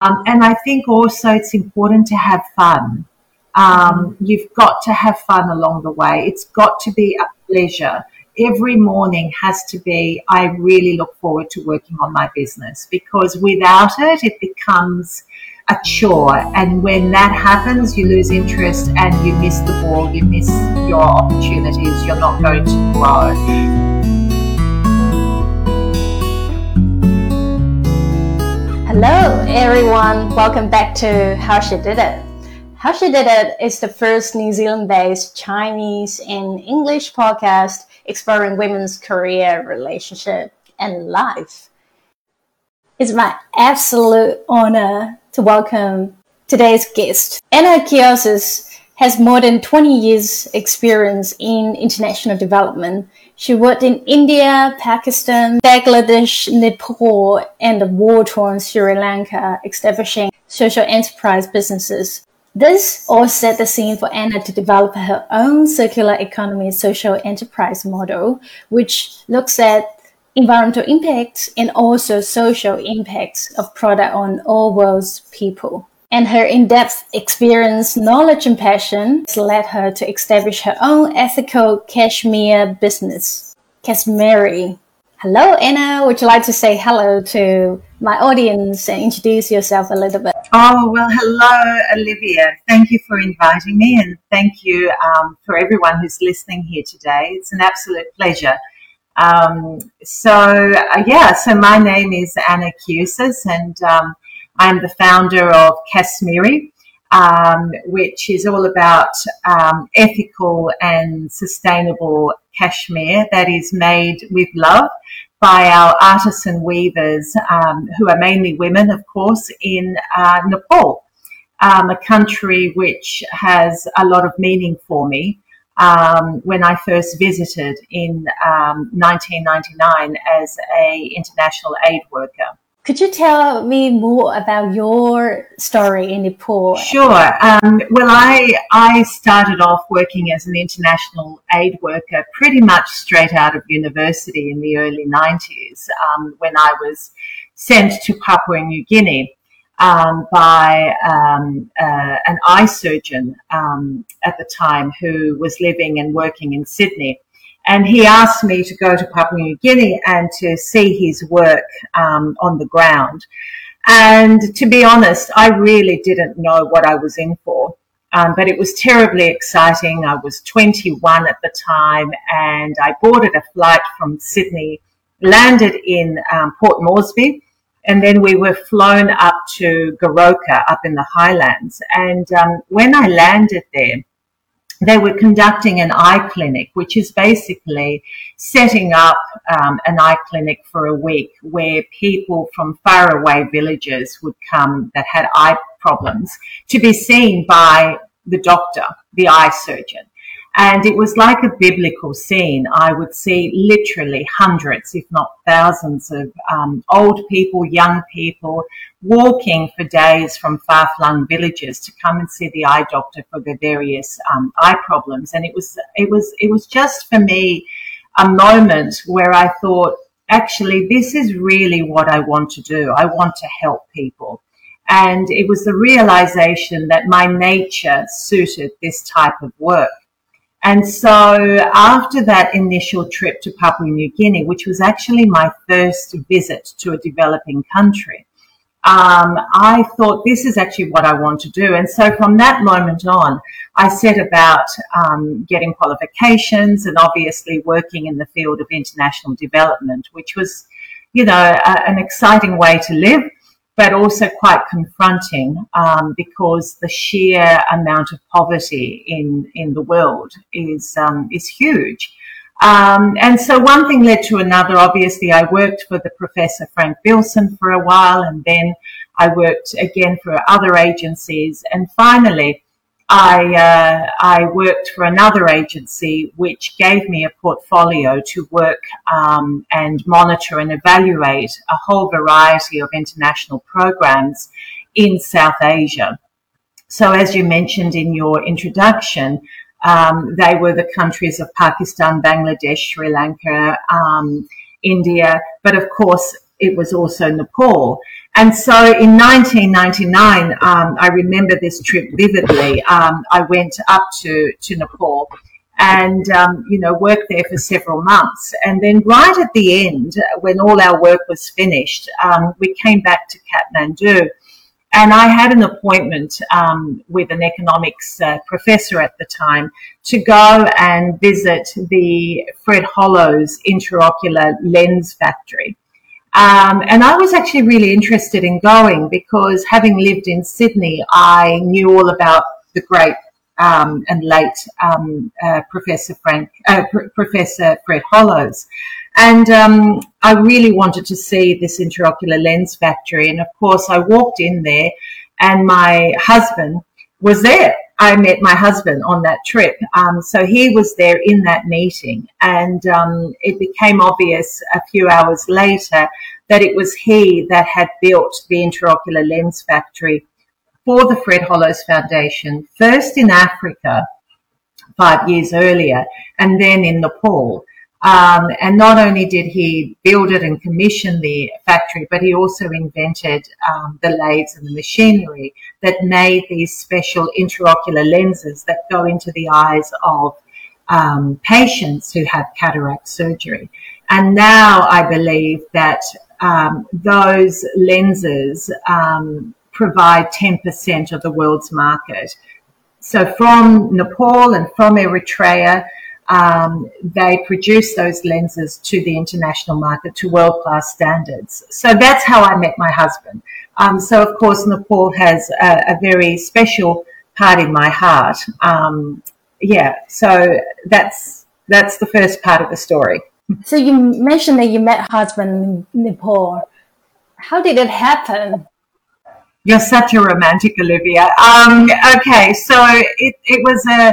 Um, and I think also it's important to have fun. Um, you've got to have fun along the way. It's got to be a pleasure. Every morning has to be, I really look forward to working on my business because without it, it becomes a chore. And when that happens, you lose interest and you miss the ball, you miss your opportunities, you're not going to grow. Hello, everyone. Welcome back to How She Did It. How She Did It is the first New Zealand based Chinese and English podcast exploring women's career, relationship, and life. It's my absolute honor to welcome today's guest. Anna Kiosis has more than 20 years experience in international development. She worked in India, Pakistan, Bangladesh, Nepal, and the war-torn Sri Lanka, establishing social enterprise businesses. This all set the scene for Anna to develop her own circular economy social enterprise model, which looks at environmental impacts and also social impacts of product on all world's people and her in-depth experience, knowledge, and passion led her to establish her own ethical cashmere business, Kashmiri. Hello, Anna. Would you like to say hello to my audience and introduce yourself a little bit? Oh, well, hello, Olivia. Thank you for inviting me, and thank you um, for everyone who's listening here today. It's an absolute pleasure. Um, so, uh, yeah, so my name is Anna Cusis, and um, I'm the founder of Kashmiri, um, which is all about um, ethical and sustainable cashmere that is made with love by our artisan weavers, um, who are mainly women, of course, in uh, Nepal, um, a country which has a lot of meaning for me. Um, when I first visited in 1999 um, as a international aid worker. Could you tell me more about your story in Nepal? Sure. Um, well, I I started off working as an international aid worker pretty much straight out of university in the early 90s um, when I was sent to Papua New Guinea um, by um, uh, an eye surgeon um, at the time who was living and working in Sydney. And he asked me to go to Papua New Guinea and to see his work um, on the ground. And to be honest, I really didn't know what I was in for. Um, but it was terribly exciting. I was 21 at the time and I boarded a flight from Sydney, landed in um, Port Moresby, and then we were flown up to Goroka up in the highlands. And um, when I landed there, they were conducting an eye clinic, which is basically setting up um, an eye clinic for a week where people from faraway villages would come that had eye problems to be seen by the doctor, the eye surgeon. And it was like a biblical scene. I would see literally hundreds, if not thousands, of um, old people, young people walking for days from far flung villages to come and see the eye doctor for their various um, eye problems. And it was, it was, it was just for me a moment where I thought, actually, this is really what I want to do. I want to help people. And it was the realization that my nature suited this type of work. And so after that initial trip to Papua New Guinea, which was actually my first visit to a developing country, um, I thought this is actually what I want to do. And so from that moment on, I set about um, getting qualifications and obviously working in the field of international development, which was, you know, a, an exciting way to live but also quite confronting um, because the sheer amount of poverty in, in the world is, um, is huge. Um, and so one thing led to another. Obviously, I worked for the Professor Frank Billson for a while, and then I worked again for other agencies. And finally, I, uh, I worked for another agency which gave me a portfolio to work um, and monitor and evaluate a whole variety of international programs in South Asia. So, as you mentioned in your introduction, um, they were the countries of Pakistan, Bangladesh, Sri Lanka, um, India, but of course, it was also Nepal. And so in 1999, um, I remember this trip vividly. Um, I went up to, to Nepal and, um, you know, worked there for several months. And then right at the end, when all our work was finished, um, we came back to Kathmandu. And I had an appointment um, with an economics uh, professor at the time to go and visit the Fred Hollows intraocular lens factory. Um, and I was actually really interested in going because having lived in Sydney, I knew all about the great um, and late um, uh, Professor Frank, uh, Pr- Professor Fred Hollows. And um, I really wanted to see this intraocular lens factory. And of course, I walked in there and my husband was there. I met my husband on that trip. Um, so he was there in that meeting. And um, it became obvious a few hours later that it was he that had built the intraocular lens factory for the Fred Hollows Foundation, first in Africa five years earlier, and then in Nepal. Um, and not only did he build it and commission the factory, but he also invented um, the lathes and the machinery that made these special intraocular lenses that go into the eyes of um, patients who have cataract surgery. And now I believe that um, those lenses um, provide 10% of the world's market. So from Nepal and from Eritrea, um, they produce those lenses to the international market to world class standards. So that's how I met my husband. Um, so of course, Nepal has a, a, very special part in my heart. Um, yeah, so that's that's the first part of the story. So you mentioned that you met husband in Nepal. How did it happen? You're such a romantic, Olivia. Um, okay, so it, it was a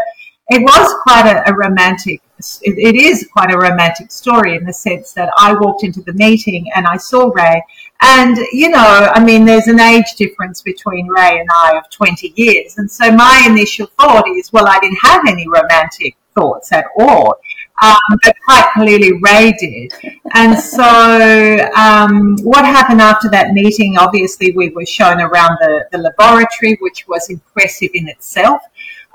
it was quite a, a romantic it, it is quite a romantic story in the sense that I walked into the meeting and I saw Ray and you know I mean there's an age difference between Ray and I of 20 years and so my initial thought is well I didn't have any romantic thoughts at all um, but quite clearly Ray did. And so, um, what happened after that meeting? Obviously, we were shown around the, the laboratory, which was impressive in itself.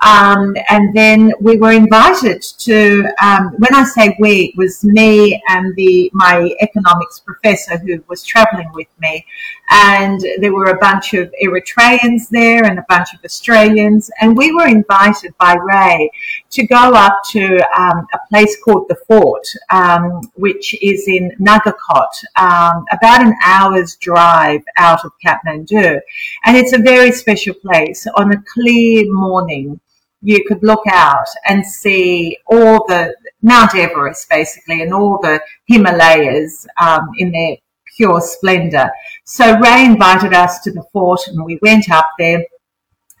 Um, and then we were invited to, um, when I say we, it was me and the, my economics professor who was traveling with me. And there were a bunch of Eritreans there and a bunch of Australians. And we were invited by Ray to go up to um, a place called the Fort, um, which is in Nagarkot, um, about an hour's drive out of Kathmandu. And it's a very special place on a clear morning you could look out and see all the Mount Everest basically and all the Himalayas um, in their pure splendor. So Ray invited us to the fort and we went up there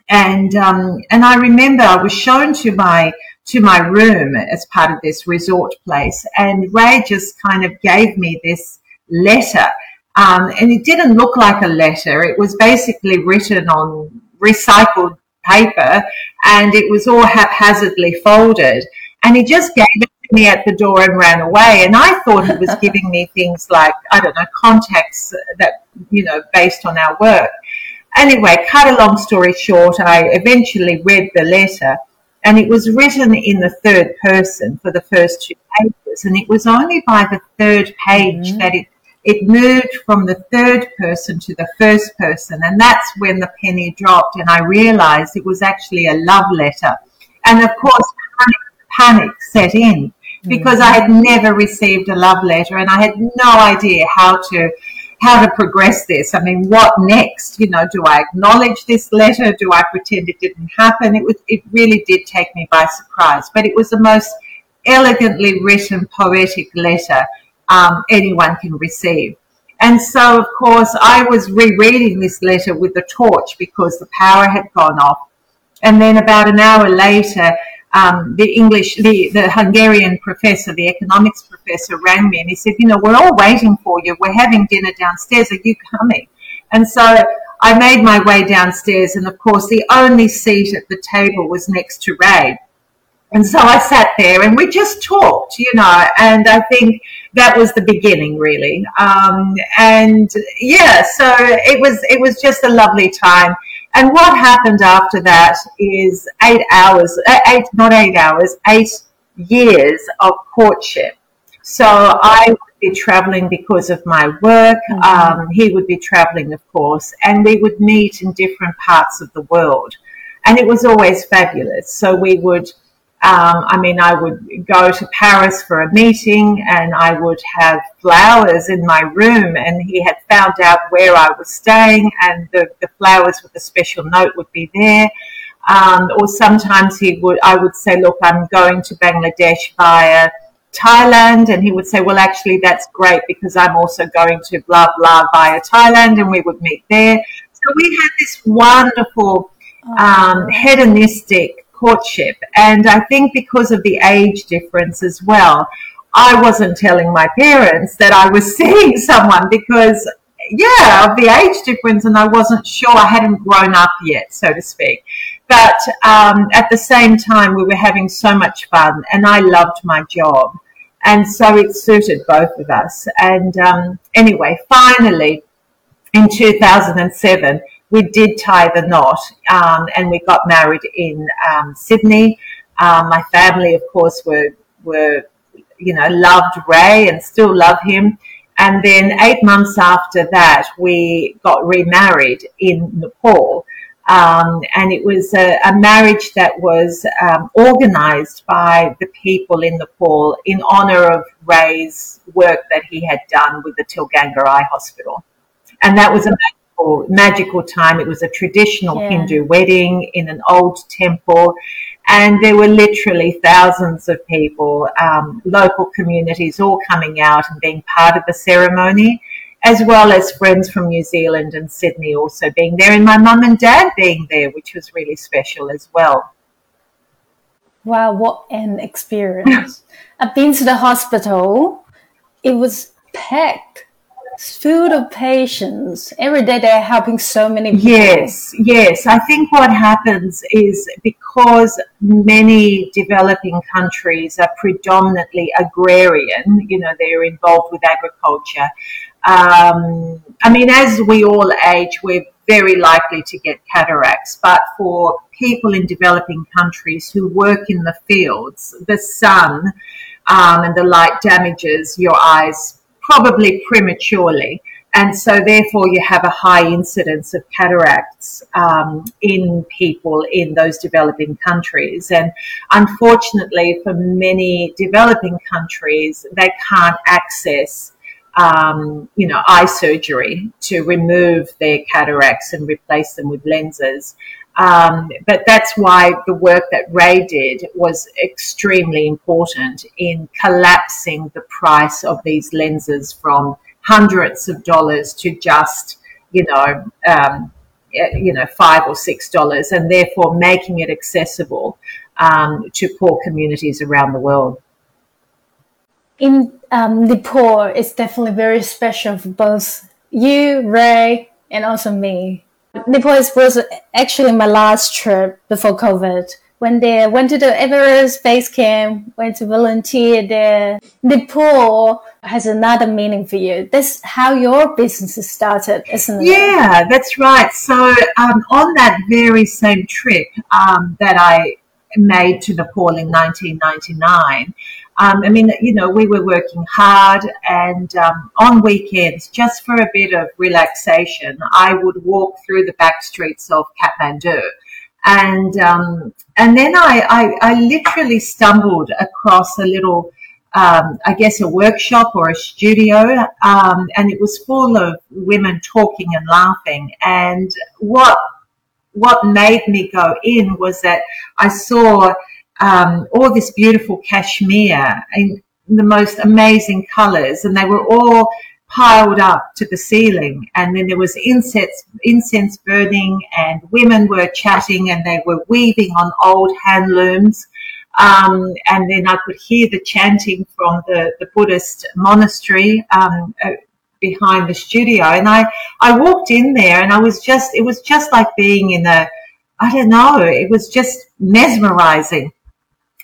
and um, and I remember I was shown to my to my room as part of this resort place and Ray just kind of gave me this letter um, and it didn't look like a letter. It was basically written on recycled paper and it was all haphazardly folded. And he just gave it me at the door and ran away. And I thought he was giving me things like, I don't know, contacts that, you know, based on our work. Anyway, cut a long story short, I eventually read the letter and it was written in the third person for the first two pages. And it was only by the third page mm-hmm. that it it moved from the third person to the first person. And that's when the penny dropped and I realized it was actually a love letter. And of course, panic, panic set in because. I had never received a love letter and I had no idea how to how to progress this. I mean, what next? You know, do I acknowledge this letter? Do I pretend it didn't happen? It was, it really did take me by surprise, but it was the most elegantly written poetic letter um, anyone can receive. And so, of course, I was rereading this letter with the torch because the power had gone off. And then about an hour later, um, the English, the, the Hungarian professor, the economics professor rang me and he said, you know, we're all waiting for you. We're having dinner downstairs. Are you coming? And so I made my way downstairs and of course the only seat at the table was next to Ray. And so I sat there and we just talked, you know, and I think that was the beginning, really. Um, and yeah, so it was it was just a lovely time. And what happened after that is eight hours, uh, eight not eight hours, eight years of courtship. So I would be traveling because of my work. Mm-hmm. Um, he would be traveling, of course, and we would meet in different parts of the world. And it was always fabulous. So we would um, I mean, I would go to Paris for a meeting and I would have flowers in my room and he had found out where I was staying and the, the flowers with a special note would be there. Um, or sometimes he would, I would say, look, I'm going to Bangladesh via Thailand. And he would say, well, actually, that's great because I'm also going to blah, blah via Thailand and we would meet there. So we had this wonderful, um, hedonistic courtship. And I think because of the age difference as well, I wasn't telling my parents that I was seeing someone because, yeah, of the age difference, and I wasn't sure. I hadn't grown up yet, so to speak. But um, at the same time, we were having so much fun, and I loved my job. And so it suited both of us. And um, anyway, finally, in 2007, we did tie the knot um, and we got married in um, Sydney. Um, my family, of course, were were you know loved Ray and still love him. And then eight months after that, we got remarried in Nepal. Um, and it was a, a, marriage that was um, organized by the people in Nepal in honor of Ray's work that he had done with the Tilganga Eye Hospital. And that was a magical, magical time. It was a traditional yeah. Hindu wedding in an old temple. And there were literally thousands of people, um, local communities all coming out and being part of the ceremony, as well as friends from New Zealand and Sydney also being there, and my mum and dad being there, which was really special as well. Wow, what an experience. I've been to the hospital. It was packed full of patients. Every day they're helping so many people. Yes, yes. I think what happens is because many developing countries are predominantly agrarian, you know, they're involved with agriculture. Um, I mean, as we all age, we're very likely to get cataracts, but for people in developing countries who work in the fields, the sun um, and the light damages your eyes probably prematurely. And so, therefore, you have a high incidence of cataracts um, in people in those developing countries. And unfortunately, for many developing countries, they can't access, um, you know, eye surgery to remove their cataracts and replace them with lenses. Um, but that's why the work that Ray did was extremely important in collapsing the price of these lenses from hundreds of dollars to just, you know, um, you know, five or six dollars, and therefore making it accessible um, to poor communities around the world. In um, Nepal, it's definitely very special for both you, Ray, and also me Nepal was actually my last trip before COVID. When they went to the Everest base camp, went to volunteer there. Nepal has another meaning for you. That's how your business started, isn't it? Yeah, that's right. So um, on that very same trip um, that I made to Nepal in 1999, um, I mean, you know, we were working hard, and um, on weekends, just for a bit of relaxation, I would walk through the back streets of Kathmandu. And um, and then I, I, I, literally stumbled across a little, um, I guess, a workshop or a studio, um, and it was full of women talking and laughing. And what what made me go in was that I saw um, all this beautiful cashmere in the most amazing colors, and they were all piled up to the ceiling. And then there was incense, incense burning, and women were chatting, and they were weaving on old hand looms. Um, and then I could hear the chanting from the, the Buddhist monastery um, uh, behind the studio. And I, I walked in there, and I was just, it was just like being in a, I don't know, it was just mesmerizing.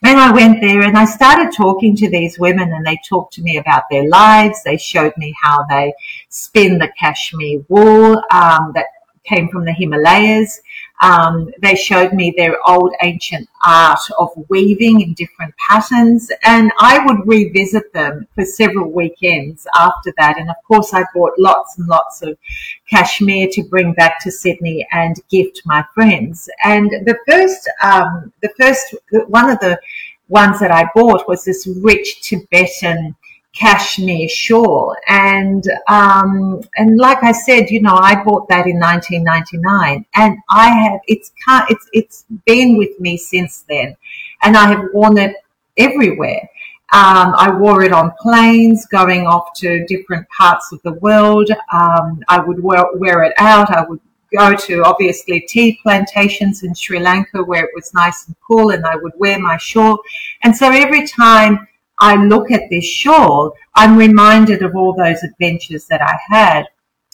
And I went there and I started talking to these women and they talked to me about their lives. They showed me how they spin the cashmere wool um, that came from the Himalayas. Um, they showed me their old ancient art of weaving in different patterns, and I would revisit them for several weekends after that. And of course, I bought lots and lots of cashmere to bring back to Sydney and gift my friends. And the first, um, the first, one of the ones that I bought was this rich Tibetan cashmere shawl. And um, and like I said, you know, I bought that in 1999, and I have it's it's it's been with me since then, and I have worn it everywhere. Um, I wore it on planes going off to different parts of the world. Um, I would wear, wear it out. I would go to obviously tea plantations in Sri Lanka where it was nice and cool and I would wear my shawl. And so every time I look at this shawl, I'm reminded of all those adventures that I had.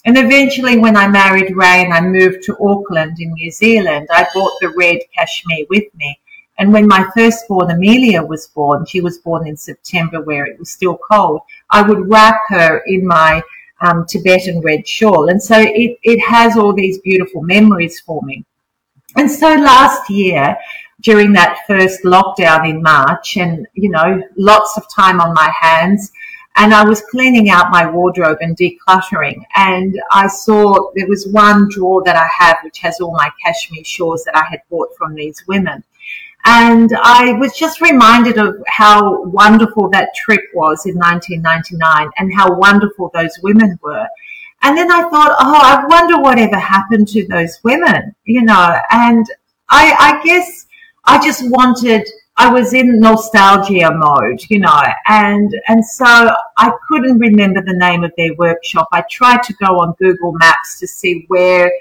And eventually, when I married Ray and I moved to Auckland in New Zealand, I brought the red cashmere with me. And when my firstborn Amelia was born, she was born in September where it was still cold, I would wrap her in my um, Tibetan red shawl. And so it, it has all these beautiful memories for me. And so last year, during that first lockdown in March and, you know, lots of time on my hands. And I was cleaning out my wardrobe and decluttering. And I saw there was one drawer that I have, which has all my cashmere shawls that I had bought from these women. And I was just reminded of how wonderful that trip was in 1999 and how wonderful those women were. And then I thought, oh, I wonder whatever happened to those women, you know, and I, I guess I just wanted, I was in nostalgia mode, you know, and, and so I couldn't remember the name of their workshop. I tried to go on Google Maps to see where,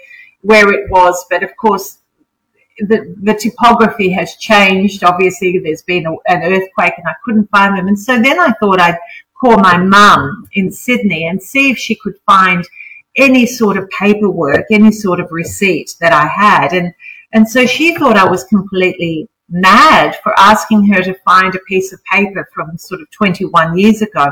where it was, but of course, the, the topography has changed. Obviously, there's been a, an earthquake and I couldn't find them. And so then I thought I'd call my mum in Sydney and see if she could find any sort of paperwork, any sort of receipt that I had. And and so she thought I was completely mad for asking her to find a piece of paper from sort of 21 years ago.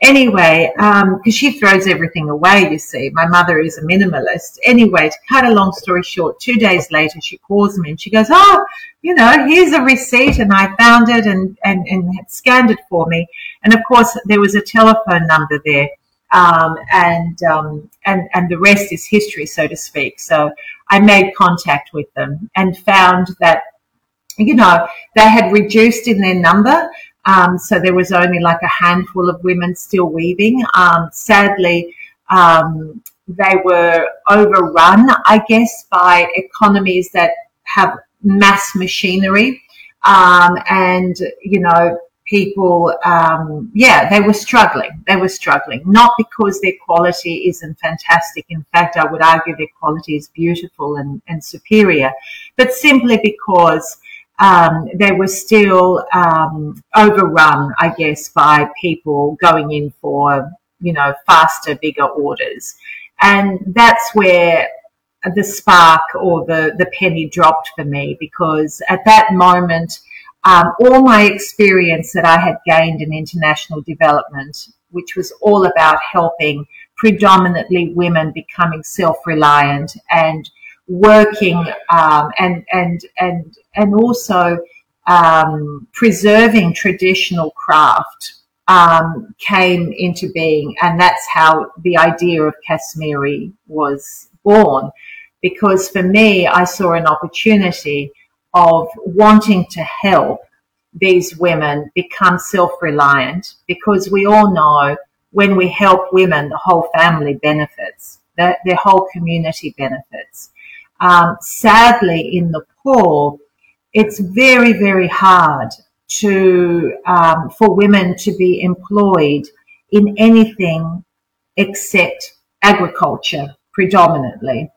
Anyway, because um, she throws everything away, you see. My mother is a minimalist. Anyway, to cut a long story short, two days later, she calls me and she goes, Oh, you know, here's a receipt. And I found it and, and, and scanned it for me. And of course, there was a telephone number there. Um, and, um, and, and the rest is history, so to speak. So I made contact with them and found that, you know, they had reduced in their number. Um, so there was only like a handful of women still weaving. Um, sadly, um, they were overrun, I guess, by economies that have mass machinery. Um, and, you know, people, um, yeah, they were struggling. They were struggling, not because their quality isn't fantastic. In fact, I would argue their quality is beautiful and, and superior, but simply because um, they were still um, overrun, I guess, by people going in for, you know, faster, bigger orders. And that's where the spark or the, the penny dropped for me because at that moment, um, all my experience that I had gained in international development, which was all about helping predominantly women becoming self-reliant and working um, and and and and also um, preserving traditional craft um, came into being, and that's how the idea of Kashmiri was born. Because for me, I saw an opportunity of wanting to help these women become self-reliant because we all know when we help women, the whole family benefits, the, their whole community benefits. Um, sadly, in Nepal, it's very, very hard to um, for women to be employed in anything except agriculture predominantly.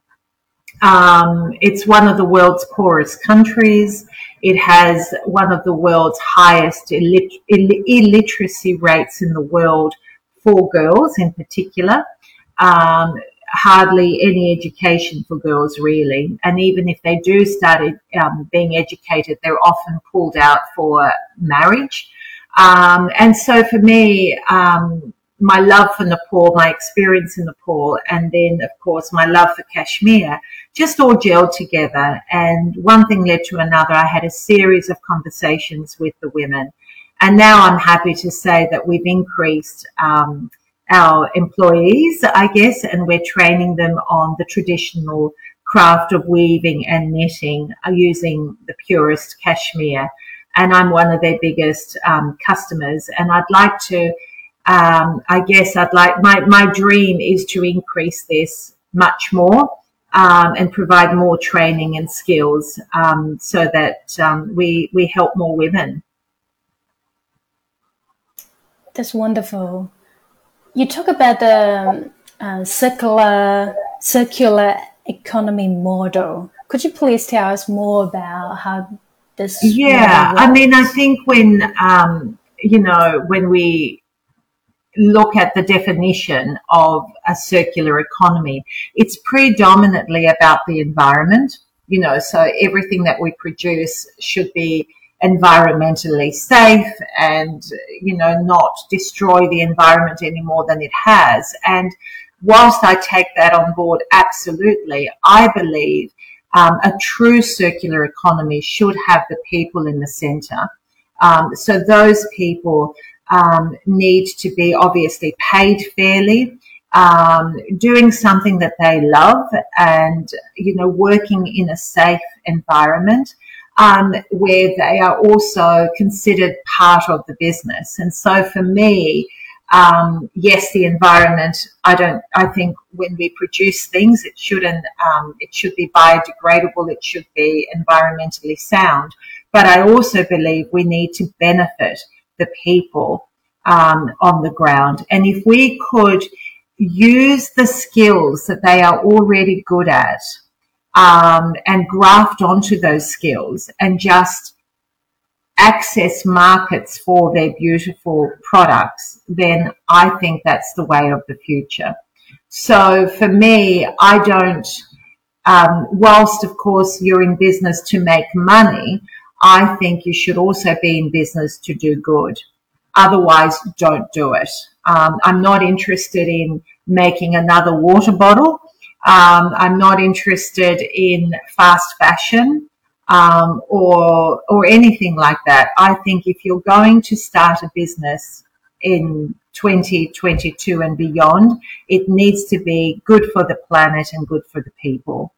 Um, it's one of the world's poorest countries. It has one of the world's highest Ill- illiteracy rates in the world for girls in particular. Um, hardly any education for girls really. And even if they do start um, being educated, they're often pulled out for marriage. Um, and so for me, um, my love for Nepal, my experience in Nepal, and then of course my love for Kashmir just all gelled together. And one thing led to another. I had a series of conversations with the women. And now I'm happy to say that we've increased um, our employees, I guess, and we're training them on the traditional craft of weaving and knitting uh, using the purest cashmere. And I'm one of their biggest um, customers. And I'd like to, um, I guess I'd like, my, my dream is to increase this much more. Um, and provide more training and skills um, so that um, we we help more women. That's wonderful you talk about the uh, circular circular economy model. Could you please tell us more about how this? Yeah, I mean, I think when um, you know when we look at the definition of a circular economy, it's predominantly about the environment. You know, so everything that we produce should be environmentally safe and, you know, not destroy the environment any more than it has. And whilst I take that on board, absolutely, I believe um, a true circular economy should have the people in the center. Um, so those people um, need to be obviously paid fairly, um, doing something that they love, and you know working in a safe environment um, where they are also considered part of the business. And so for me, um, yes, the environment. I don't. I think when we produce things, it shouldn't. Um, it should be biodegradable. It should be environmentally sound. But I also believe we need to benefit the people um, on the ground. And if we could use the skills that they are already good at um, and graft onto those skills and just access markets for their beautiful products, then I think that's the way of the future. So for me, I don't, um, whilst of course you're in business to make money, I think you should also be in business to do good. Otherwise, don't do it. Um, I'm not interested in making another water bottle. Um, I'm not interested in fast fashion um, or or anything like that. I think if you're going to start a business in 2022 and beyond, it needs to be good for the planet and good for the people.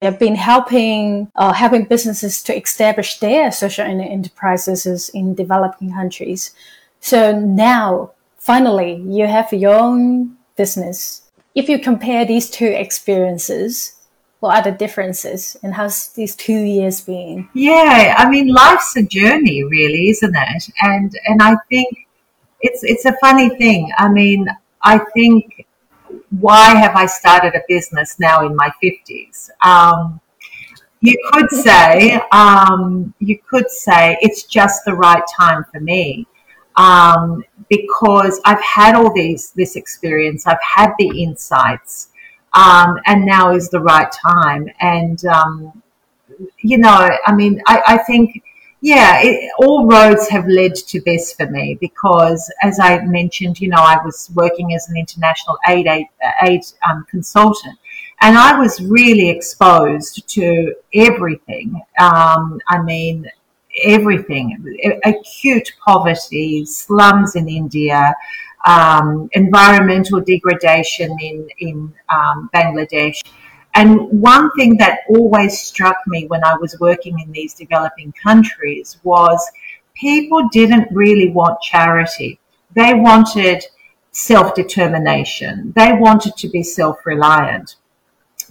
They've been helping uh, helping businesses to establish their social enterprises in developing countries. So now, finally, you have your own business if you compare these two experiences, what are the differences and how's these two years been? Yeah, I mean, life's a journey, really, isn't it? And and I think it's it's a funny thing. I mean, I think why have I started a business now in my fifties? Um, you could say um, you could say it's just the right time for me um, because I've had all these this experience, I've had the insights, um, and now is the right time. And um, you know, I mean, I, I think. Yeah, it, all roads have led to this for me because, as I mentioned, you know, I was working as an international aid aid, aid um, consultant, and I was really exposed to everything. Um, I mean, everything acute poverty, slums in India, um, environmental degradation in, in um, Bangladesh. And one thing that always struck me when I was working in these developing countries was people didn't really want charity. They wanted self determination, they wanted to be self reliant.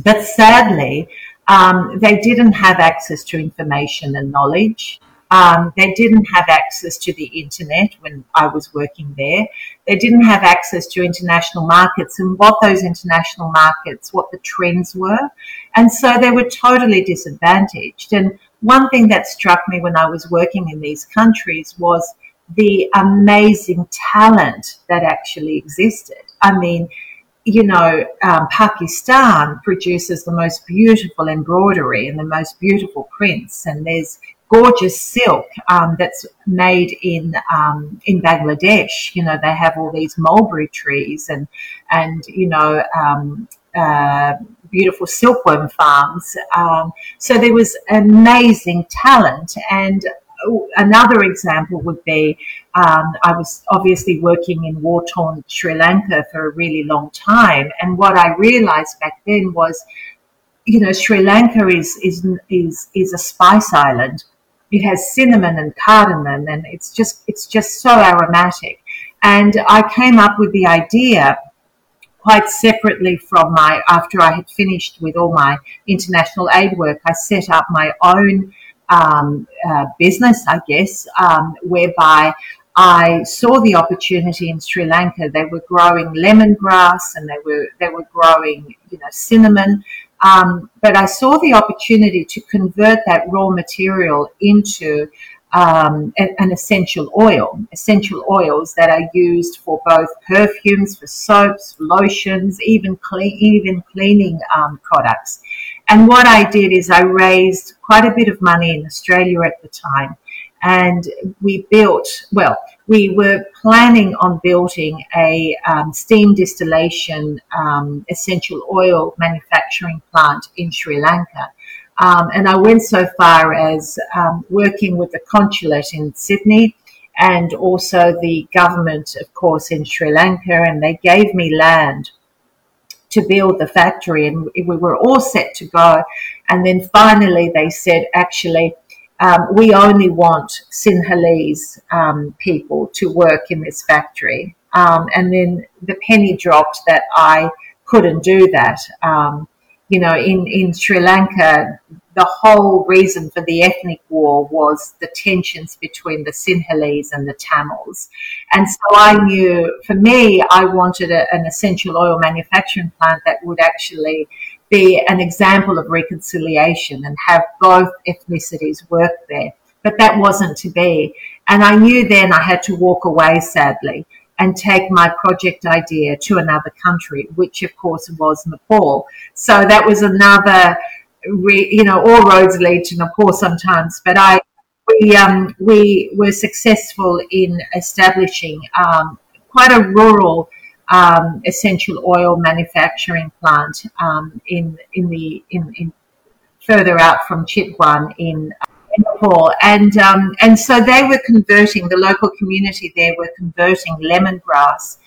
But sadly, um, they didn't have access to information and knowledge. Um, they didn't have access to the internet when I was working there. They didn't have access to international markets and what those international markets, what the trends were. And so they were totally disadvantaged. And one thing that struck me when I was working in these countries was the amazing talent that actually existed. I mean, you know, um, Pakistan produces the most beautiful embroidery and the most beautiful prints, and there's gorgeous silk um, that's made in um, in Bangladesh. You know, they have all these mulberry trees and and you know um, uh, beautiful silkworm farms. Um, so there was amazing talent and another example would be um, I was obviously working in war torn Sri Lanka for a really long time. And what I realized back then was, you know, Sri Lanka is, is, is, is a spice island. It has cinnamon and cardamom and it's just, it's just so aromatic. And I came up with the idea quite separately from my, after I had finished with all my international aid work, I set up my own um, uh, business, I guess, um, whereby I saw the opportunity in Sri Lanka. They were growing lemongrass and they were they were growing, you know, cinnamon. Um, but I saw the opportunity to convert that raw material into um, an essential oil, essential oils that are used for both perfumes, for soaps, lotions, even clean, even cleaning um, products. And what I did is I raised quite a bit of money in Australia at the time. And we built, well, we were planning on building a um, steam distillation um, essential oil manufacturing plant in Sri Lanka. Um, and I went so far as um, working with the consulate in Sydney and also the government, of course, in Sri Lanka. And they gave me land to build the factory and we were all set to go. And then finally they said, actually, um, we only want Sinhalese um, people to work in this factory. Um, and then the penny dropped that I couldn't do that. Um, you know, in, in Sri Lanka, the whole reason for the ethnic war was the tensions between the Sinhalese and the Tamils. And so I knew, for me, I wanted a, an essential oil manufacturing plant that would actually be an example of reconciliation and have both ethnicities work there. But that wasn't to be. And I knew then I had to walk away, sadly and take my project idea to another country, which of course was Nepal. So that was another, re, you know, all roads lead to Nepal sometimes, but I, we, um, we were successful in establishing um, quite a rural um, essential oil manufacturing plant um, in, in the, in, in further out from Chitwan in Nepal, and um, and so they were converting the local community there were converting lemongrass,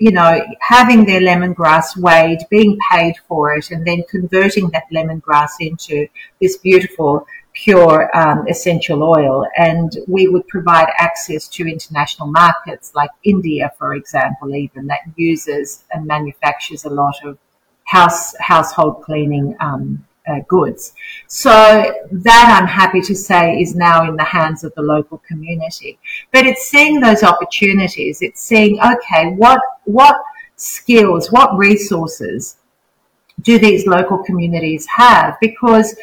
you know, having their lemongrass weighed, being paid for it, and then converting that lemongrass into this beautiful pure um, essential oil. And we would provide access to international markets like India, for example, even that uses and manufactures a lot of house household cleaning um, uh, goods. So that I'm happy to say is now in the hands of the local community. But it's seeing those opportunities. It's seeing, okay, what, what skills, what resources do these local communities have? Because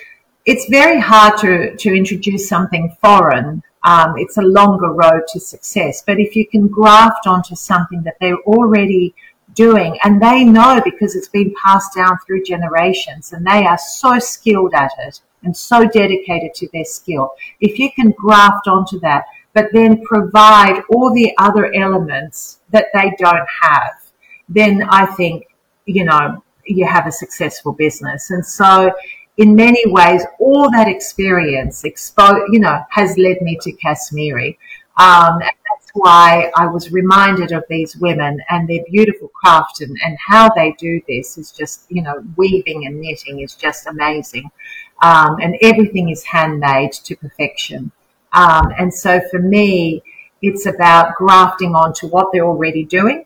it's very hard to, to introduce something foreign. Um, it's a longer road to success. But if you can graft onto something that they're already doing and they know because it's been passed down through generations and they are so skilled at it and so dedicated to their skill. If you can graft onto that, but then provide all the other elements that they don't have, then I think, you know, you have a successful business. And so in many ways, all that experience, expo- you know, has led me to Kashmiri. Um, that's why I was reminded of these women and their beautiful craft and, and how they do this is just, you know, weaving and knitting is just amazing. Um, and everything is handmade to perfection. Um, and so for me, it's about grafting onto what they're already doing,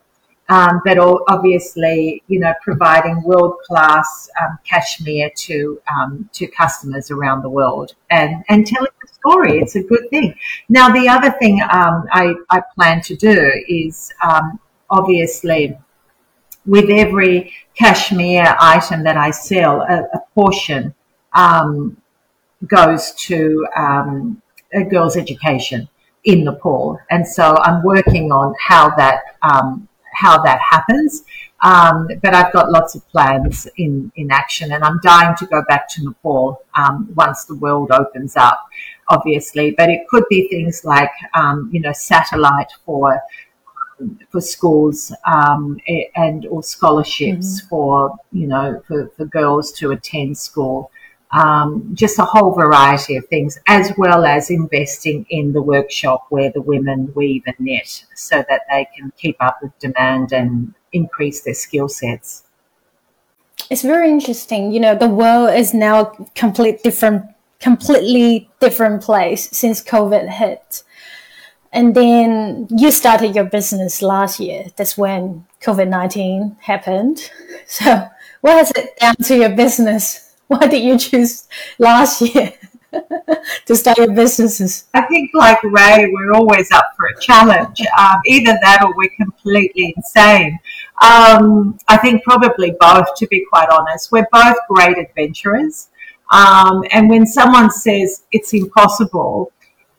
um, but obviously, you know, providing world class um, cashmere to um, to customers around the world and and telling the story. It's a good thing. Now, the other thing um, I, I, plan to do is um, obviously with every cashmere item that I sell, a, a portion um, goes to a girl's education in Nepal. And so I'm working on how that um, how that happens. Um, but I've got lots of plans in, in action, and I'm dying to go back to Nepal um, once the world opens up, obviously. But it could be things like, um, you know, satellite for for schools um, and or scholarships mm-hmm. for you know for, for girls to attend school um, just a whole variety of things, as well as investing in the workshop where the women weave and knit so that they can keep up with demand and increase their skill sets. It's very interesting. You know, the world is now a complete different, completely different place since COVID hit. And then you started your business last year. That's when COVID 19 happened. So, what has it done to your business? Why did you choose last year to start your businesses? I think, like Ray, we're always up for a challenge. Um, either that or we're completely insane. Um, I think probably both, to be quite honest. We're both great adventurers. Um, and when someone says it's impossible,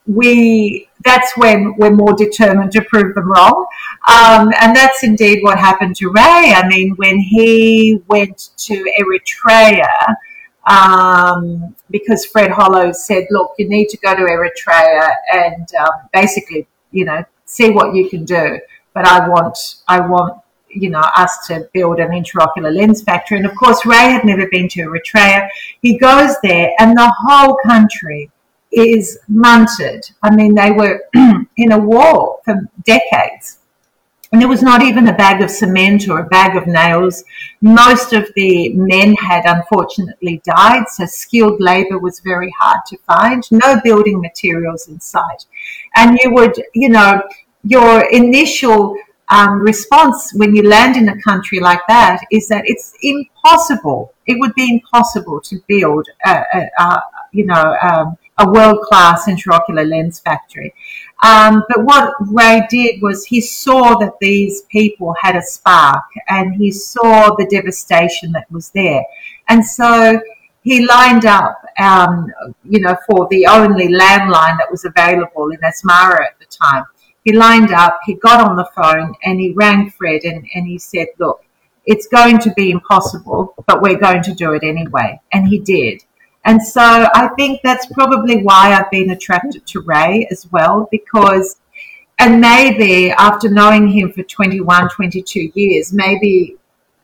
we that's when we're more determined to prove them wrong. Um, and that's indeed what happened to Ray. I mean, when he went to Eritrea, um, because Fred Hollows said, look, you need to go to Eritrea and um, basically, you know, see what you can do. But I want, I want, you know, us to build an intraocular lens factory. And of course, Ray had never been to Eritrea. He goes there and the whole country is munted. I mean, they were in a war for decades. And there was not even a bag of cement or a bag of nails. Most of the men had unfortunately died, so skilled labor was very hard to find. No building materials in sight. And you would, you know, your initial um, response when you land in a country like that is that it's impossible. It would be impossible to build, a, a, a you know, um, a world class intraocular lens factory. Um, but what Ray did was he saw that these people had a spark and he saw the devastation that was there. And so he lined up, um, you know, for the only landline that was available in Asmara at the time. He lined up, he got on the phone and he rang Fred and, and he said, look, it's going to be impossible, but we're going to do it anyway. And he did. And so I think that's probably why I've been attracted to Ray as well, because, and maybe after knowing him for 21, 22 years, maybe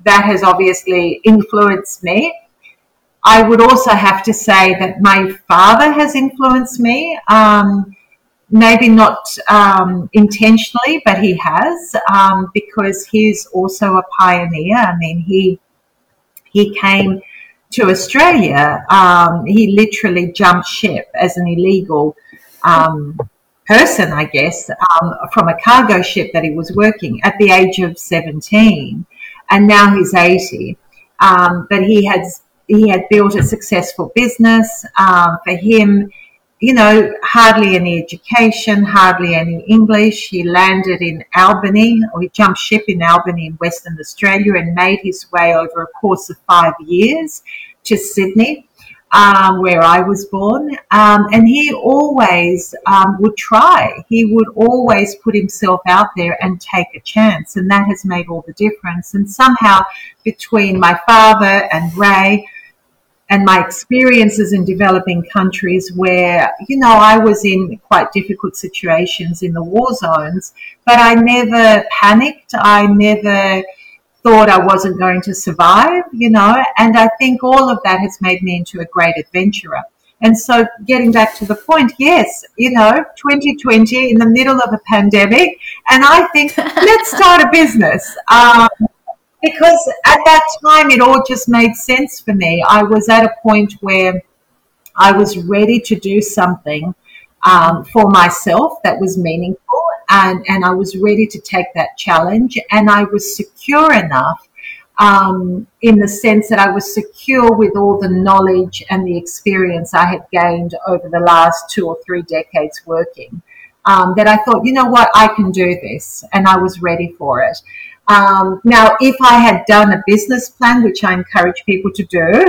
that has obviously influenced me. I would also have to say that my father has influenced me. Um, maybe not um, intentionally, but he has, um, because he's also a pioneer. I mean, he he came to Australia, um, he literally jumped ship as an illegal um, person, I guess, um, from a cargo ship that he was working at the age of 17, and now he's 80. Um, but he had he had built a successful business. Um, for him, you know, hardly any education, hardly any English. He landed in Albany, or he jumped ship in Albany in Western Australia and made his way over a course of five years to Sydney. Um, where I was born. Um, and he always um, would try. He would always put himself out there and take a chance. And that has made all the difference. And somehow, between my father and Ray, and my experiences in developing countries where, you know, I was in quite difficult situations in the war zones, but I never panicked. I never thought I wasn't going to survive, you know, and I think all of that has made me into a great adventurer. And so getting back to the point, yes, you know, 2020 in the middle of a pandemic, and I think let's start a business. Um, because at that time it all just made sense for me. I was at a point where I was ready to do something um, for myself that was meaningful, and, and I was ready to take that challenge, and I was secure enough. Um, in the sense that I was secure with all the knowledge and the experience I had gained over the last two or three decades working, um, that I thought, you know what, I can do this, and I was ready for it. Um, now, if I had done a business plan, which I encourage people to do,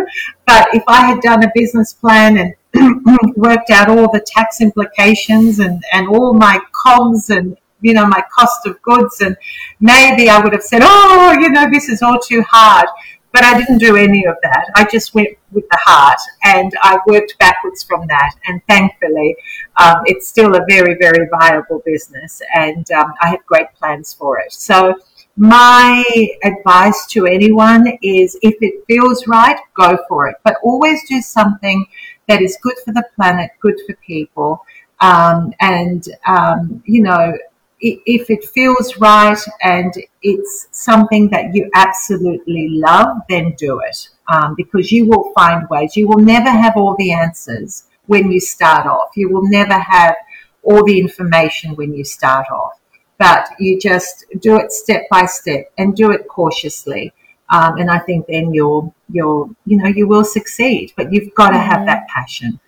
but if I had done a business plan and worked out all the tax implications and, and all my cogs and you know, my cost of goods. And maybe I would have said, oh, you know, this is all too hard. But I didn't do any of that. I just went with the heart and I worked backwards from that. And thankfully, um, it's still a very, very viable business and um, I have great plans for it. So, my advice to anyone is if it feels right, go for it. But always do something that is good for the planet, good for people. Um, and, um, you know, if it feels right and it's something that you absolutely love, then do it um, because you will find ways. You will never have all the answers when you start off. You will never have all the information when you start off, but you just do it step by step and do it cautiously. Um, and I think then you'll, you'll, you know, you will succeed, but you've got to have mm-hmm. that passion.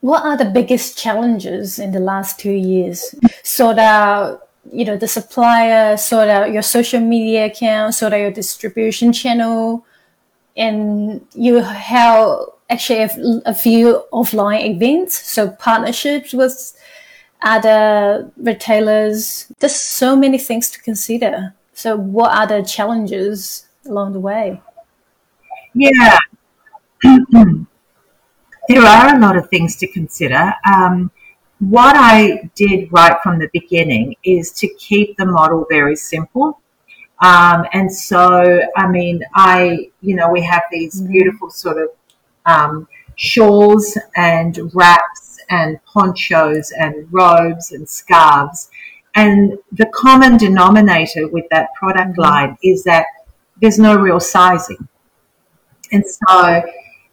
What are the biggest challenges in the last two years? Sort out you know the supplier sort out your social media account sort out your distribution channel and you have actually have a few offline events so partnerships with other retailers. There's so many things to consider. So what are the challenges along the way? Yeah. There are a lot of things to consider. Um, what I did right from the beginning is to keep the model very simple. Um, and so, I mean, I, you know, we have these mm-hmm. beautiful sort of um, shawls and wraps and ponchos and robes and scarves. And the common denominator with that product mm-hmm. line is that there's no real sizing. And so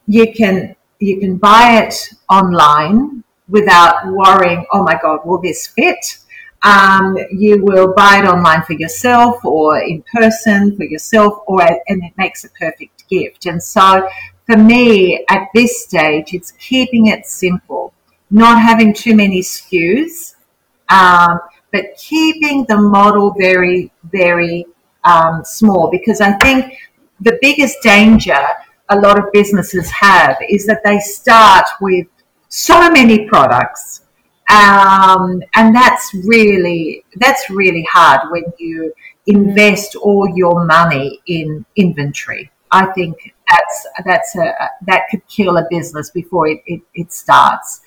you can, you can buy it online without worrying, oh my God, will this fit? Um, you will buy it online for yourself or in person for yourself, or and it makes a perfect gift. And so, for me, at this stage, it's keeping it simple, not having too many SKUs, um, but keeping the model very, very um, small. Because I think the biggest danger a lot of businesses have is that they start with so many products. Um, and that's really that's really hard when you invest all your money in inventory. I think that's that's a that could kill a business before it, it, it starts.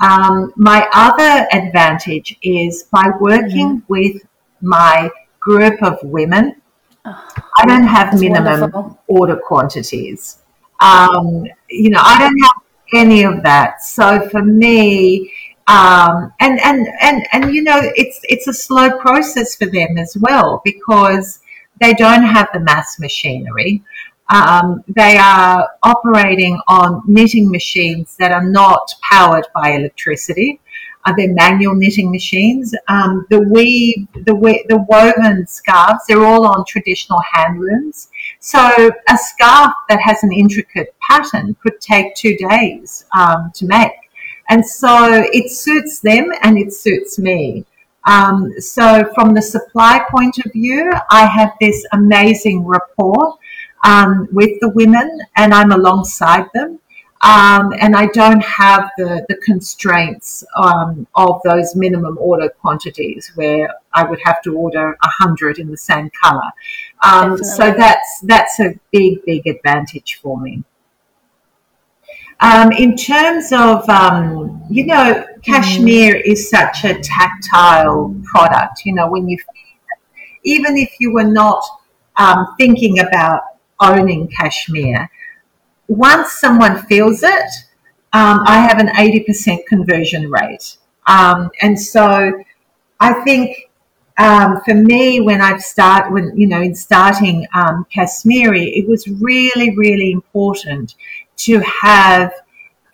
Um, my other advantage is by working mm-hmm. with my group of women, oh, I don't have minimum wonderful. order quantities. Um, you know, I don't have any of that. So for me, um, and and and and you know, it's it's a slow process for them as well because they don't have the mass machinery. Um, they are operating on knitting machines that are not powered by electricity. Uh, they're manual knitting machines. Um, the weave, the the woven scarves, they're all on traditional hand looms. So a scarf that has an intricate pattern could take two days um, to make. And so it suits them and it suits me. Um, so from the supply point of view, I have this amazing rapport um, with the women and I'm alongside them. Um, and I don't have the, the constraints um, of those minimum order quantities where I would have to order a hundred in the same color. Um, so that's that's a big big advantage for me. Um, in terms of um, you know, cashmere mm. is such a tactile product. You know, when you even if you were not um, thinking about owning cashmere once someone feels it, um, I have an 80% conversion rate. Um, and so I think um, for me, when I've started, when, you know, in starting um, Kashmiri, it was really, really important to have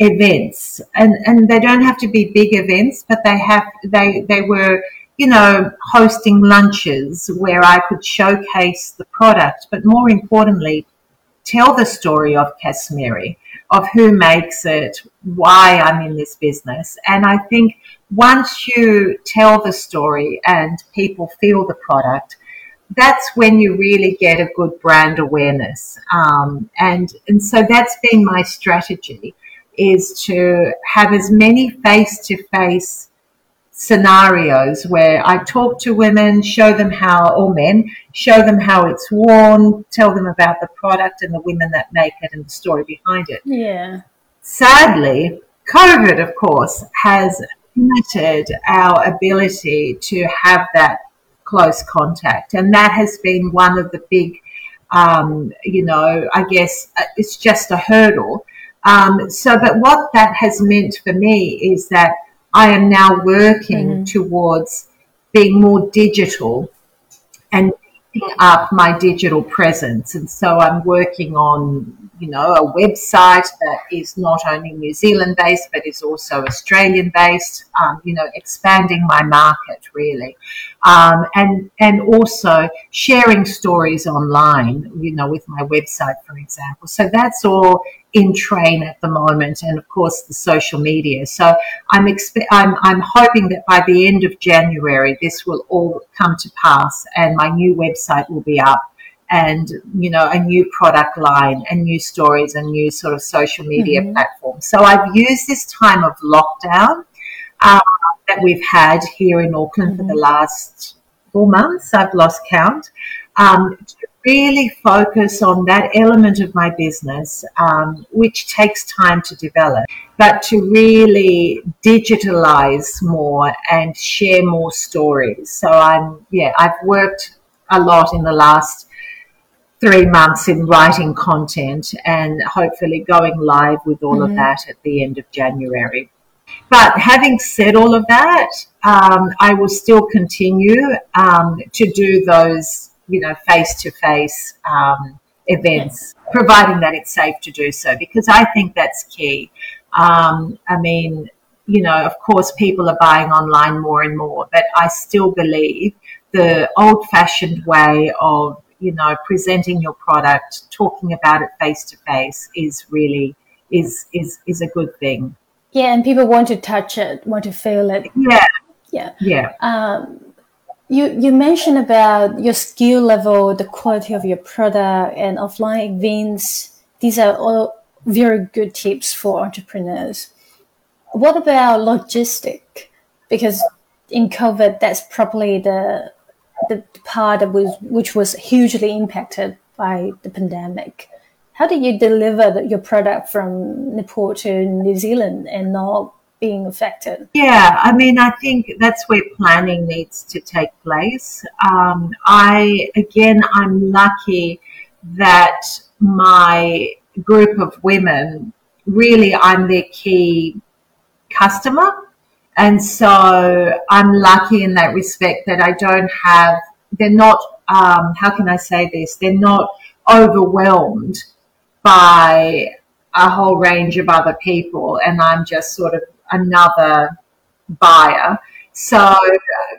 events and, and they don't have to be big events, but they have, they, they were, you know, hosting lunches where I could showcase the product, but more importantly, tell the story of Kashmiri, of who makes it, why I'm in this business. And I think once you tell the story and people feel the product, that's when you really get a good brand awareness. Um, and, and so that's been my strategy is to have as many face to face scenarios where I talk to women, show them how, or men, show them how it's worn, tell them about the product and the women that make it and the story behind it. Yeah. Sadly, COVID, of course, has limited our ability to have that close contact. And that has been one of the big, um, you know, I guess uh, it's just a hurdle. Um, so, but what that has meant for me is that I am now working mm-hmm. towards being more digital and up my digital presence. And so I'm working on, you know, a website that is not only New Zealand based, but is also Australian based, um, you know, expanding my market really. Um, and, and also sharing stories online, you know, with my website, for example. So that's all in train at the moment, and of course the social media. So I'm expe- I'm I'm hoping that by the end of January this will all come to pass, and my new website will be up, and you know a new product line, and new stories, and new sort of social media mm-hmm. platforms. So I've used this time of lockdown uh, that we've had here in Auckland mm-hmm. for the mm-hmm. last four months. I've lost count. Um, to really focus on that element of my business, um, which takes time to develop, but to really digitalize more and share more stories. So I'm, yeah, I've worked a lot in the last three months in writing content and hopefully going live with all mm-hmm. of that at the end of January. But having said all of that, um, I will still continue um, to do those you know, face to face events, providing that it's safe to do so, because I think that's key. Um, I mean, you know, of course, people are buying online more and more, but I still believe the old fashioned way of, you know, presenting your product, talking about it face to face is really is is is a good thing. Yeah, and people want to touch it, want to feel it. Yeah. Yeah. Yeah. Um, you you mentioned about your skill level, the quality of your product, and offline events. These are all very good tips for entrepreneurs. What about logistic? Because in COVID, that's probably the the part that was which was hugely impacted by the pandemic. How did you deliver the, your product from Nepal to New Zealand and not being affected? Yeah, I mean, I think that's where planning needs to take place. Um, I, again, I'm lucky that my group of women really, I'm their key customer. And so I'm lucky in that respect that I don't have, they're not, um, how can I say this? They're not overwhelmed by a whole range of other people. And I'm just sort of another buyer. So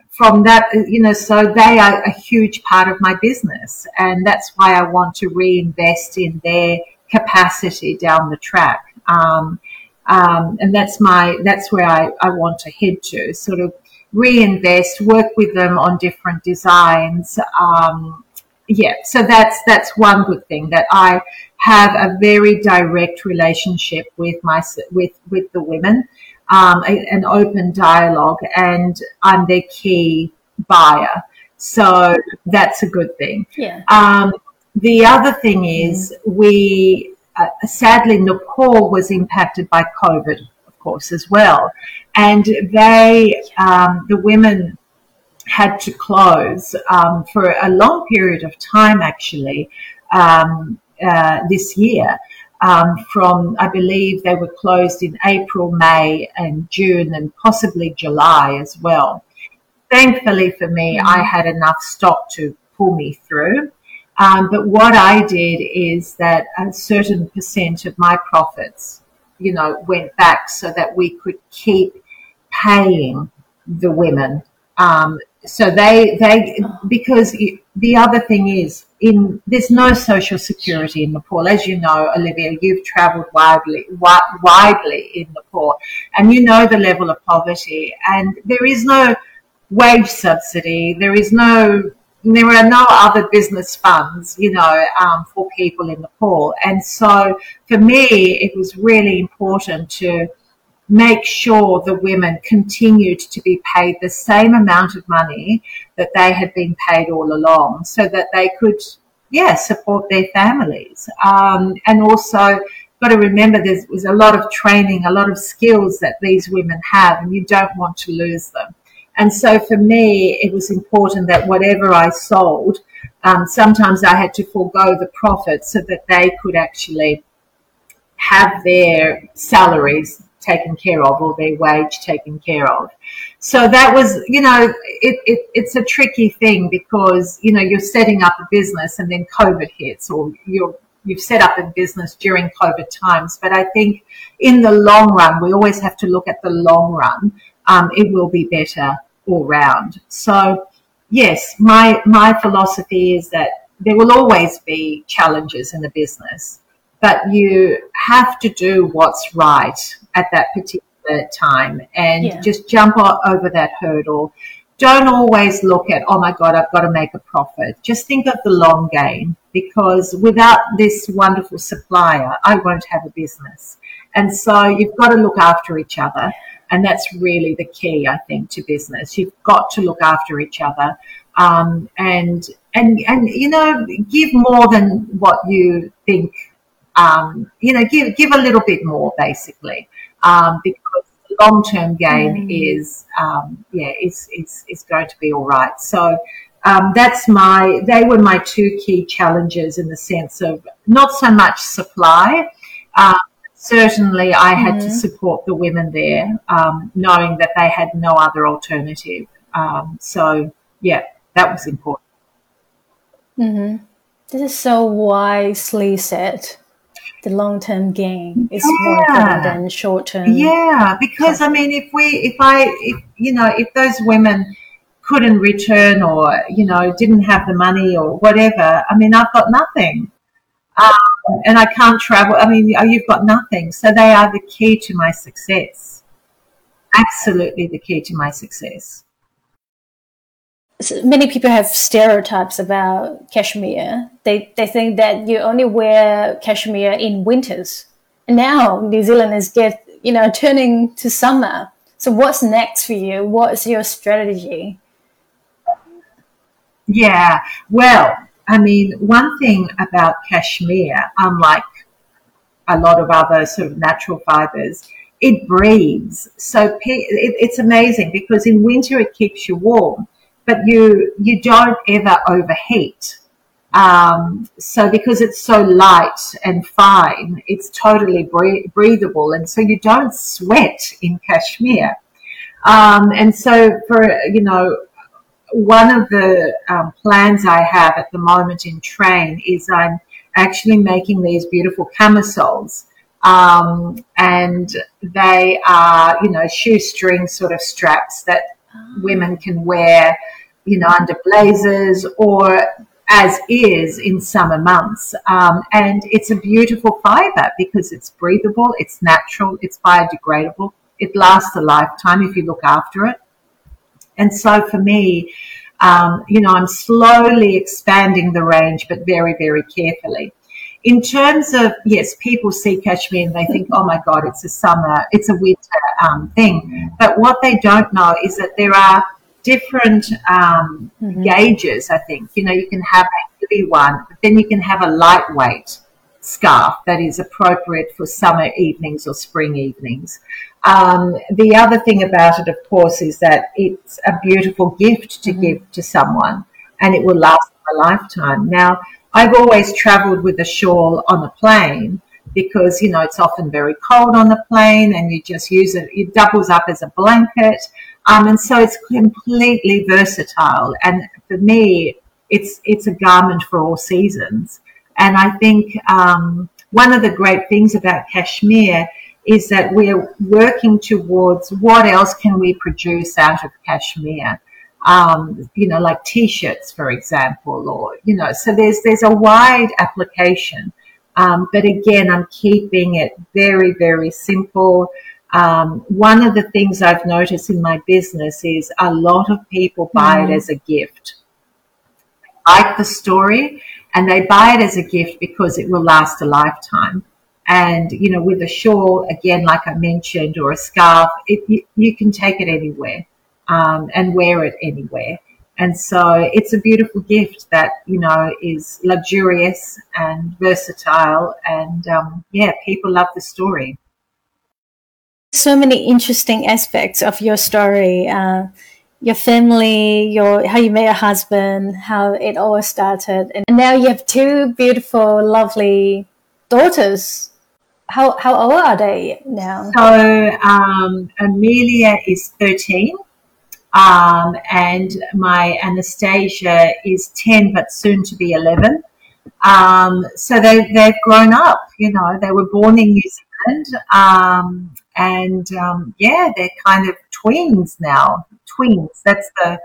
from that, you know, so they are a huge part of my business. And that's why I want to reinvest in their capacity down the track. Um, um, and that's my, that's where I, I want to head to sort of reinvest, work with them on different designs. Um, yeah, so that's, that's one good thing that I have a very direct relationship with my, with, with the women um, a, an open dialogue, and I'm their key buyer. So that's a good thing. Yeah. Um, the other thing is, we uh, sadly Nepal was impacted by COVID, of course, as well, and they um, the women had to close um, for a long period of time, actually, um, uh, this year um, from, I believe they were closed in April, May, and June, and possibly July as well. Thankfully for me, mm-hmm. I had enough stock to pull me through. Um, but what I did is that a certain percent of my profits, you know, went back so that we could keep paying the women um, so they they because the other thing is in there's no social security in Nepal, as you know, Olivia. You've travelled widely widely in Nepal, and you know the level of poverty. And there is no wage subsidy. There is no there are no other business funds, you know, um, for people in Nepal. And so for me, it was really important to make sure the women continued to be paid the same amount of money that they had been paid all along so that they could, yeah, support their families. Um, and also, got to remember there was a lot of training, a lot of skills that these women have, and you don't want to lose them. And so for me, it was important that whatever I sold, um, sometimes I had to forego the profit so that they could actually have their salaries taken care of or their wage taken care of. So that was, you know, it, it, it's a tricky thing because, you know, you're setting up a business and then COVID hits or you're, you've set up a business during COVID times. But I think in the long run, we always have to look at the long run. Um, it will be better all round. So yes, my, my philosophy is that there will always be challenges in the business but you have to do what's right at that particular time and yeah. just jump over that hurdle. Don't always look at, oh my God, I've got to make a profit. Just think of the long game because without this wonderful supplier, I won't have a business. And so you've got to look after each other. And that's really the key, I think, to business. You've got to look after each other. Um, and, and, and, you know, give more than what you think um, you know, give give a little bit more basically, um, because long term gain mm. is um, yeah is, is is going to be all right. So. Um, that's my they were my two key challenges in the sense of not so much supply uh, certainly I had to support the women there, um, knowing that they had no other alternative. Um, so, yeah, that was important. Mm-hmm. This is so wisely said the long term gain is yeah. more important than short term. Yeah, because I mean, if we, if I, if you know, if those women couldn't return or you know didn't have the money or whatever, I mean, I've got nothing. Um, and I can't travel. I mean, you've got nothing. So they are the key to my success. Absolutely the key to my success many people have stereotypes about cashmere. They they think that you only wear cashmere in winters. And now New Zealand is get you know turning to summer. So what's next for you? What is your strategy? Yeah, well, I mean, one thing about cashmere, unlike a lot of other sort of natural fibers, it breathes. So it's amazing because in winter it keeps you warm but you you don't ever overheat. Um, so because it's so light and fine, it's totally breathable, and so you don't sweat in cashmere. Um, and so for you know, one of the um, plans I have at the moment in train is I'm actually making these beautiful camisoles. Um, and they are, you know, shoestring sort of straps that women can wear, you know, under blazers or as is in summer months. Um, and it's a beautiful fiber because it's breathable, it's natural, it's biodegradable. It lasts a lifetime if you look after it. And so for me, um, you know, I'm slowly expanding the range, but very, very carefully. In terms of, yes, people see cashmere and they think, oh my God, it's a summer, it's a winter um, thing. But what they don't know is that there are different um, mm-hmm. gauges, I think. You know, you can have a heavy one, but then you can have a lightweight scarf that is appropriate for summer evenings or spring evenings. Um, the other thing about it, of course, is that it's a beautiful gift to mm-hmm. give to someone and it will last a lifetime. Now, I've always traveled with a shawl on a plane because, you know, it's often very cold on the plane and you just use it, it doubles up as a blanket. Um, and so it's completely versatile. And for me, it's, it's a garment for all seasons. And I think, um, one of the great things about cashmere is that we're working towards what else can we produce out of cashmere um, you know, like t-shirts, for example, or, you know, so there's, there's a wide application. Um, but again, I'm keeping it very, very simple. Um, one of the things I've noticed in my business is a lot of people buy mm. it as a gift. They like the story and they buy it as a gift because it will last a lifetime. And, you know, with a shawl, again, like I mentioned, or a scarf, it, you, you can take it anywhere um, and wear it anywhere. And so it's a beautiful gift that, you know, is luxurious and versatile. And um, yeah, people love the story. So many interesting aspects of your story. Uh, your family, your how you met your husband, how it all started, and now you have two beautiful, lovely daughters. How how old are they now? So um, Amelia is thirteen, um, and my Anastasia is 10, but soon to be 11. Um, so they, they've grown up, you know, they were born in New Zealand. Um, and um, yeah, they're kind of twins now. Twins. That's the,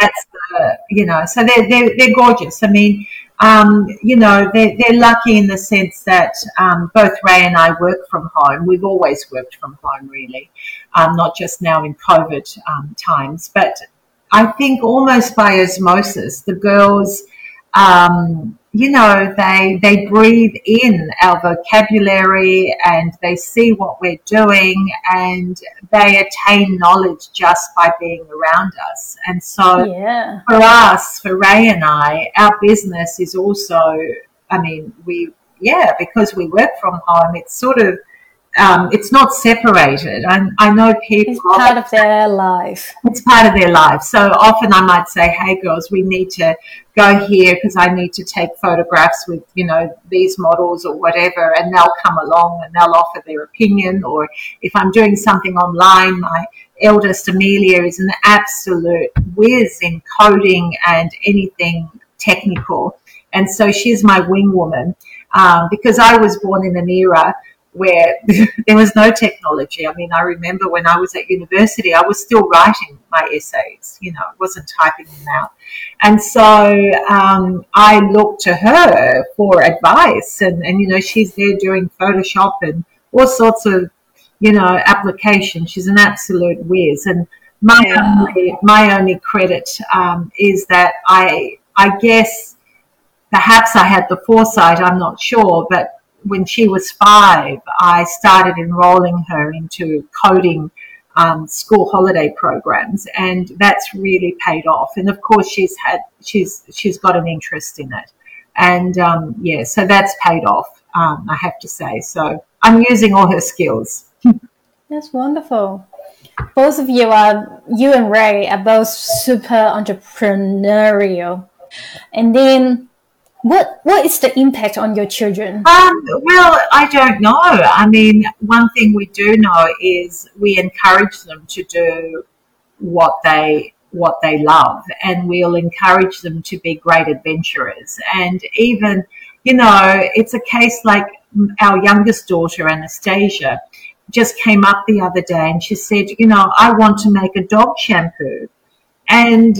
that's the, you know, so they're, they're, they're gorgeous. I mean, um, you know, they're, they're lucky in the sense that um, both Ray and I work from home. We've always worked from home, really, um, not just now in COVID um, times. But I think almost by osmosis, the girls um, you know, they they breathe in our vocabulary and they see what we're doing and they attain knowledge just by being around us. And so yeah. for us, for Ray and I, our business is also I mean, we yeah, because we work from home, it's sort of um, it's not separated. I, I know people. It's part of their life. It's part of their life. So often I might say, "Hey, girls, we need to go here because I need to take photographs with you know these models or whatever," and they'll come along and they'll offer their opinion. Or if I'm doing something online, my eldest Amelia is an absolute whiz in coding and anything technical, and so she's my wing woman um, because I was born in an era where there was no technology. I mean, I remember when I was at university, I was still writing my essays, you know, I wasn't typing them out. And so um, I looked to her for advice, and, and, you know, she's there doing Photoshop and all sorts of, you know, applications. She's an absolute whiz. And my, yeah. only, my only credit um, is that I, I guess perhaps I had the foresight, I'm not sure, but when she was five, I started enrolling her into coding um, school holiday programs, and that's really paid off. And of course, she's had she's she's got an interest in it, and um, yeah, so that's paid off. Um, I have to say. So I'm using all her skills. that's wonderful. Both of you are you and Ray are both super entrepreneurial, and then what what is the impact on your children? Um, well, I don't know. I mean, one thing we do know is we encourage them to do what they what they love, and we'll encourage them to be great adventurers. And even, you know, it's a case like our youngest daughter, Anastasia, just came up the other day, and she said, you know, I want to make a dog shampoo, and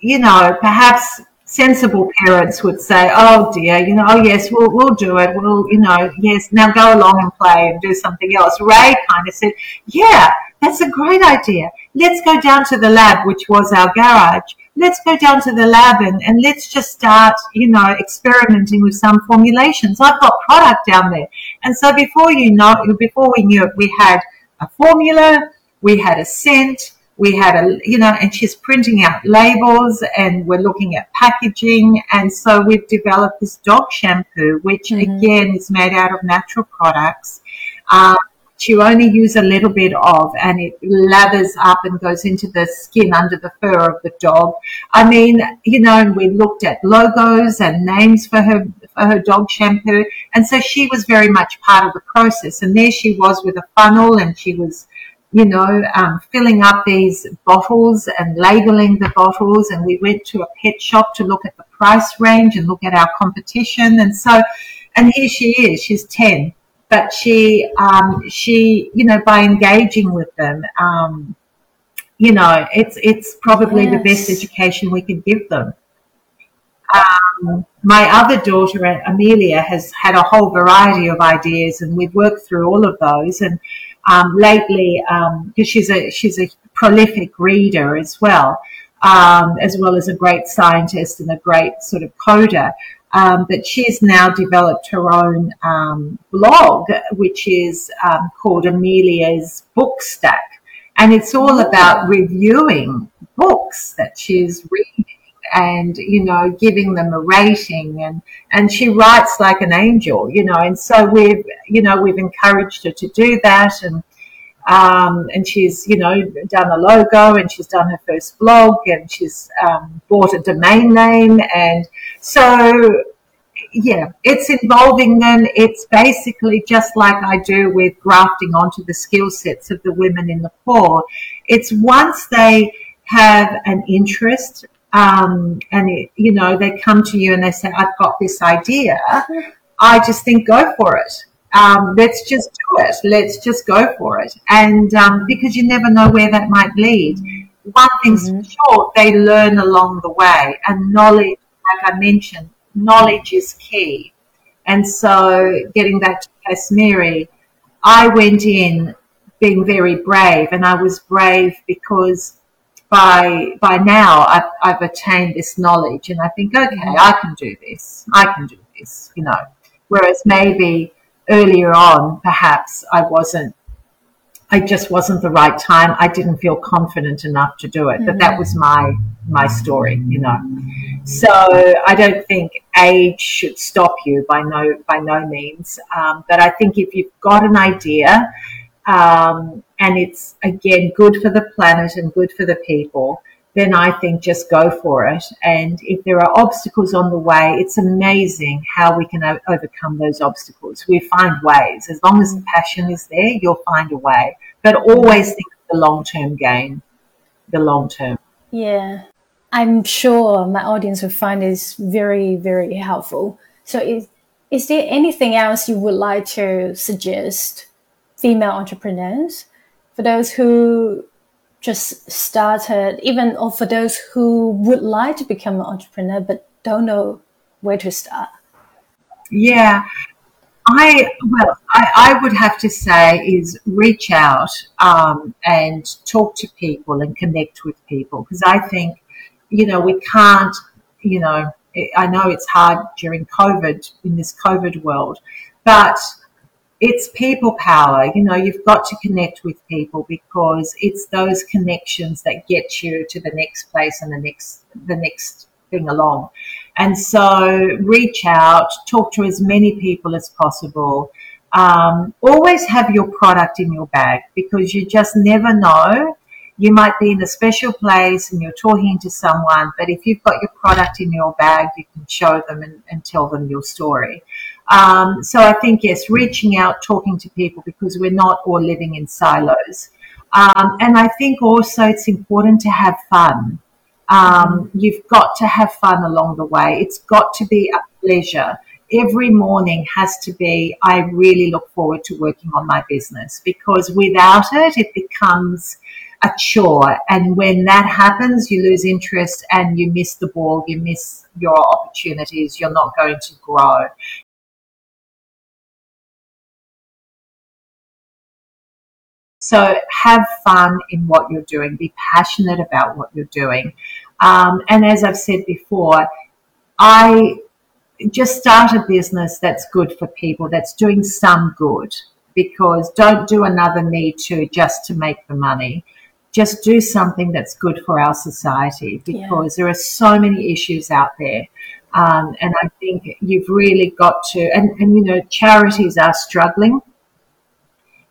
you know, perhaps sensible parents would say, "Oh dear, you know, oh yes, we'll we'll do it. We'll, you know, yes, now go along and play and do something else." Ray kind of said, "Yeah, that's a great idea. Let's go down to the lab, which was our garage. Let's go down to the lab and, and let's just start, you know, experimenting with some formulations. I've got product down there." And so before you know, before we knew it, we had a formula, we had a scent we had a, you know, and she's printing out labels and we're looking at packaging. And so we've developed this dog shampoo, which mm-hmm. again is made out of natural products. Um, you only use a little bit of and it lathers up and goes into the skin under the fur of the dog. I mean, you know, and we looked at logos and names for her for her dog shampoo. And so she was very much part of the process. And there she was with a funnel and she was you know, um, filling up these bottles and labeling the bottles. And we went to a pet shop to look at the price range and look at our competition. And so, and here she is, she's 10, but she, um, she, you know, by engaging with them, um, you know, it's, it's probably yes. the best education we could give them. Um, my other daughter, Amelia, has had a whole variety of ideas, and we've worked through all of those. And um, lately because um, she's a she's a prolific reader as well, um, as well as a great scientist and a great sort of coder. Um, but she's now developed her own um, blog, which is um, called Amelia's Book Stack. And it's all about reviewing books that she's reading and, you know, giving them a rating and, and she writes like an angel, you know, and so we've, you know, we've encouraged her to do that and, um, and she's, you know, done a logo and she's done her first blog and she's um, bought a domain name. And so, yeah, it's involving them. It's basically just like I do with grafting onto the skill sets of the women in the core. It's once they have an interest um, and, it, you know, they come to you and they say, I've got this idea. I just think, go for it um, let's just do it. Let's just go for it. And um, because you never know where that might lead. One thing's mm-hmm. for sure, they learn along the way. And knowledge, like I mentioned, knowledge is key. And so getting back to Kashmiri, I went in being very brave and I was brave because by by now I've, I've attained this knowledge and I think okay mm-hmm. I can do this I can do this you know whereas maybe earlier on, perhaps I wasn't, I just wasn't the right time. I didn't feel confident enough to do it. Mm-hmm. But that was my, my story, you know. So I don't think age should stop you by no, by no means. Um, but I think if you've got an idea, um, and it's again good for the planet and good for the people, then I think just go for it. And if there are obstacles on the way, it's amazing how we can o- overcome those obstacles. We find ways. As long as the passion is there, you'll find a way. But always think of the long term gain, the long term. Yeah. I'm sure my audience will find this very, very helpful. So, is, is there anything else you would like to suggest female entrepreneurs for those who just started, even or for those who would like to become an entrepreneur but don't know where to start? Yeah, I well, I, I would have to say is reach out um, and talk to people and connect with people because I think you know we can't you know I know it's hard during COVID in this COVID world, but it's people power. You know, you've got to connect with people because it's those connections that get you to the next place and the next the next thing along. And so reach out, talk to as many people as possible. Um, always have your product in your bag because you just never know. You might be in a special place and you're talking to someone, but if you've got your product in your bag, you can show them and, and tell them your story. Um, so I think, yes, reaching out, talking to people because we're not all living in silos. Um, and I think also it's important to have fun. Um, you've got to have fun along the way. It's got to be a pleasure. Every morning has to be, I really look forward to working on my business because without it, it becomes a chore. And when that happens, you lose interest and you miss the ball, you miss your opportunities, you're not going to grow. So have fun in what you're doing. Be passionate about what you're doing. Um, and as I've said before, I just start a business that's good for people, that's doing some good. Because don't do another Me Too just to make the money. Just do something that's good for our society because yeah. there are so many issues out there. Um, and I think you've really got to, and, and you know, charities are struggling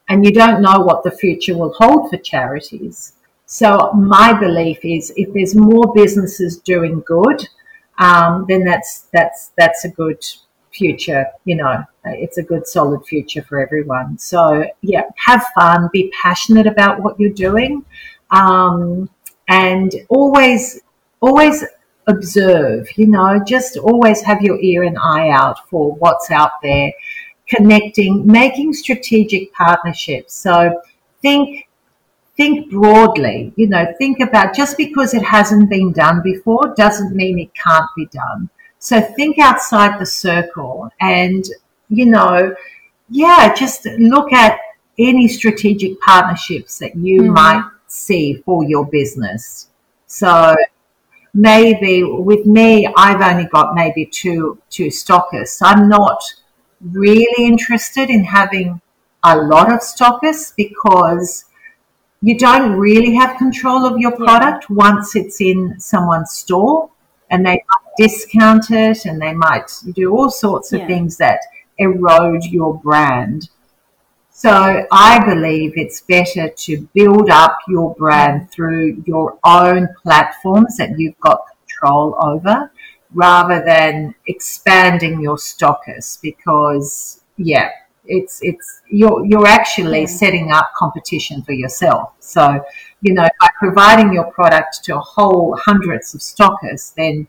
and you don't know what the future will hold for charities. So my belief is if there's more businesses doing good, um, then that's that's that's a good future. You know, it's a good solid future for everyone. So yeah, have fun, be passionate about what you're doing, um, and always always observe. You know, just always have your ear and eye out for what's out there connecting, making strategic partnerships. So think think broadly, you know, think about just because it hasn't been done before doesn't mean it can't be done. So think outside the circle and, you know, yeah, just look at any strategic partnerships that you mm-hmm. might see for your business. So maybe with me, I've only got maybe two two stockists. I'm not really interested in having a lot of stockists because you don't really have control of your product yeah. once it's in someone's store and they might discount it and they might do all sorts of yeah. things that erode your brand. So I believe it's better to build up your brand through your own platforms that you've got control over rather than expanding your stockers because yeah it's it's you're you're actually setting up competition for yourself. So you know by providing your product to a whole hundreds of stockers then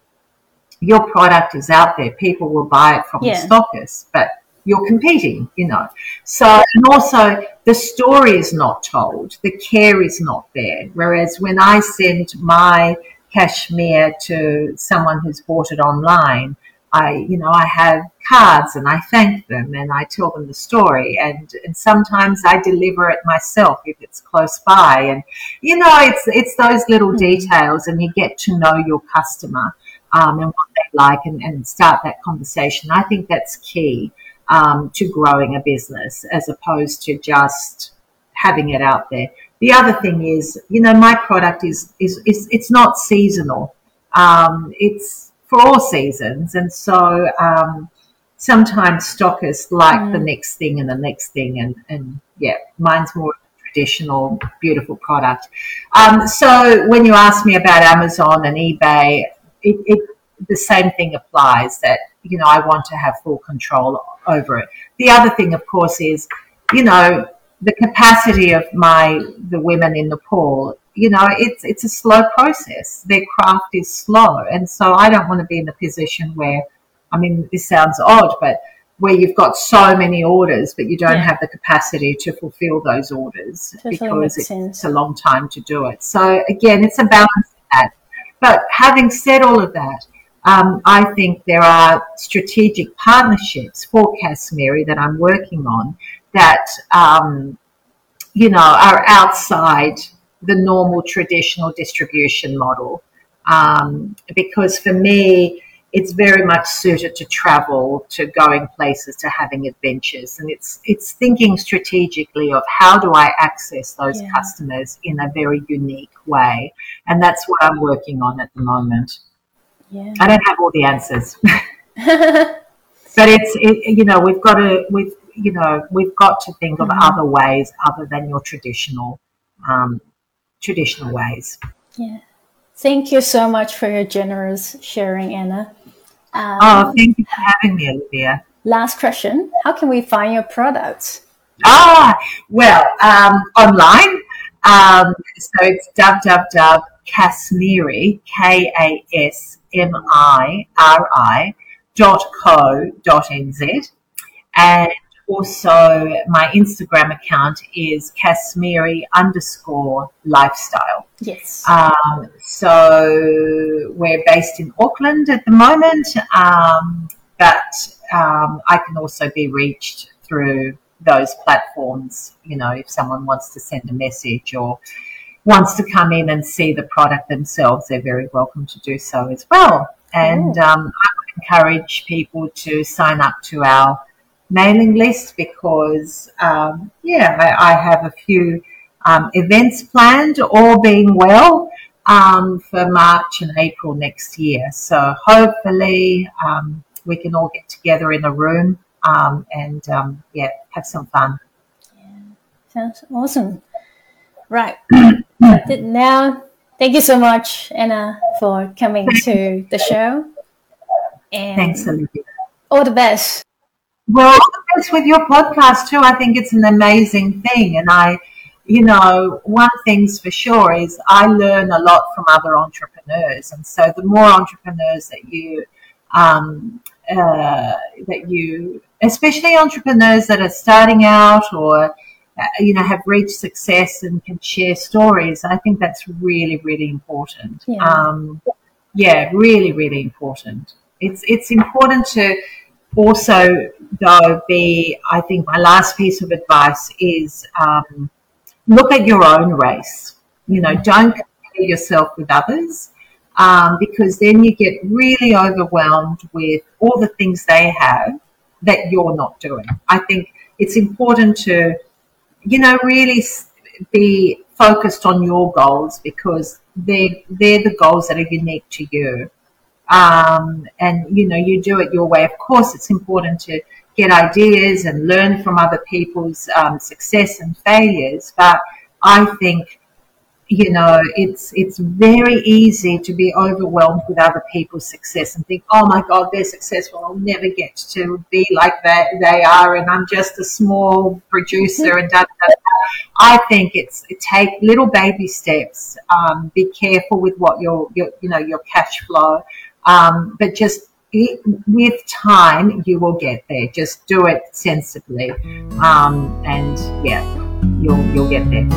your product is out there. People will buy it from yeah. the stockers but you're competing you know. So and also the story is not told. The care is not there. Whereas when i send my cashmere to someone who's bought it online, I, you know, I have cards and I thank them and I tell them the story and, and sometimes I deliver it myself if it's close by and, you know, it's, it's those little mm-hmm. details and you get to know your customer, um, and what they like and, and start that conversation. I think that's key, um, to growing a business as opposed to just having it out there. The other thing is, you know, my product is is, is it's not seasonal. Um, it's for all seasons, and so um, sometimes stockers like mm. the next thing and the next thing, and and yeah, mine's more traditional, beautiful product. Um, so when you ask me about Amazon and eBay, it, it, the same thing applies. That you know, I want to have full control over it. The other thing, of course, is you know the capacity of my the women in Nepal, you know, it's it's a slow process. Their craft is slow, and so I don't want to be in a position where, I mean, this sounds odd, but where you've got so many orders, but you don't yeah. have the capacity to fulfill those orders totally because it's, it's, a long time to do it. So again, it's a balance that. But having said all of that, um, I think there are strategic partnerships for Kashmiri that I'm working on that um, you know are outside the normal traditional distribution model. Um, because for me, it's very much suited to travel, to going places, to having adventures, and it's it's thinking strategically of how do I access those yeah. customers in a very unique way, and that's what I'm working on at the moment. Yeah. I don't have all the answers, but it's it, you know we've got to we've you know, we've got to think of mm-hmm. other ways other than your traditional um, traditional ways. Yeah. Thank you so much for your generous sharing, Anna. Um, oh, thank you for having me, Olivia. Last question: How can we find your products? Ah, well, um, online. Um, so it's www.kasmiri, K-A-S-M-I-R-I dot co dot nz. And also my Instagram account is Kashmiri underscore lifestyle. Yes. Um, so we're based in Auckland at the moment, um, but um, I can also be reached through those platforms. You know, if someone wants to send a message or wants to come in and see the product themselves, they're very welcome to do so as well. And um, I would encourage people to sign up to our mailing list because, um, yeah, I, I, have a few um, events planned, all being well, um, for March and April next year. So hopefully um, we can all get together in a room um, and, um, yeah, have some fun. Yeah, sounds awesome. Right. now, thank you so much, Anna, for coming to the show. And Thanks, Olivia. All the best. Well, with your podcast too. I think it's an amazing thing, and I, you know, one thing's for sure is I learn a lot from other entrepreneurs, and so the more entrepreneurs that you, um, uh, that you, especially entrepreneurs that are starting out or uh, you know have reached success and can share stories, I think that's really really important. Yeah, um, yeah really really important. It's it's important to also, though, be I think my last piece of advice is um, look at your own race. You know, don't compare yourself with others. um, because then you get really overwhelmed with all the things they have that you're not doing. I think it's important to, you know, really be focused on your goals because they're, they're the goals that are unique to you. Um, and you know, you do it your way. Of course, it's important to get ideas and learn from other people's um, success and failures. But I think you know, it's it's very easy to be overwhelmed with other people's success and think, oh my God, they're successful. I'll never get to be like that they are, and I'm just a small producer. And da, da, da. I think it's take little baby steps. Um, be careful with what your your you know your cash flow, um, but just with time you will get there. Just do it sensibly, um, and yeah, you'll you'll get there.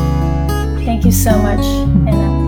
Thank you so much, Anna.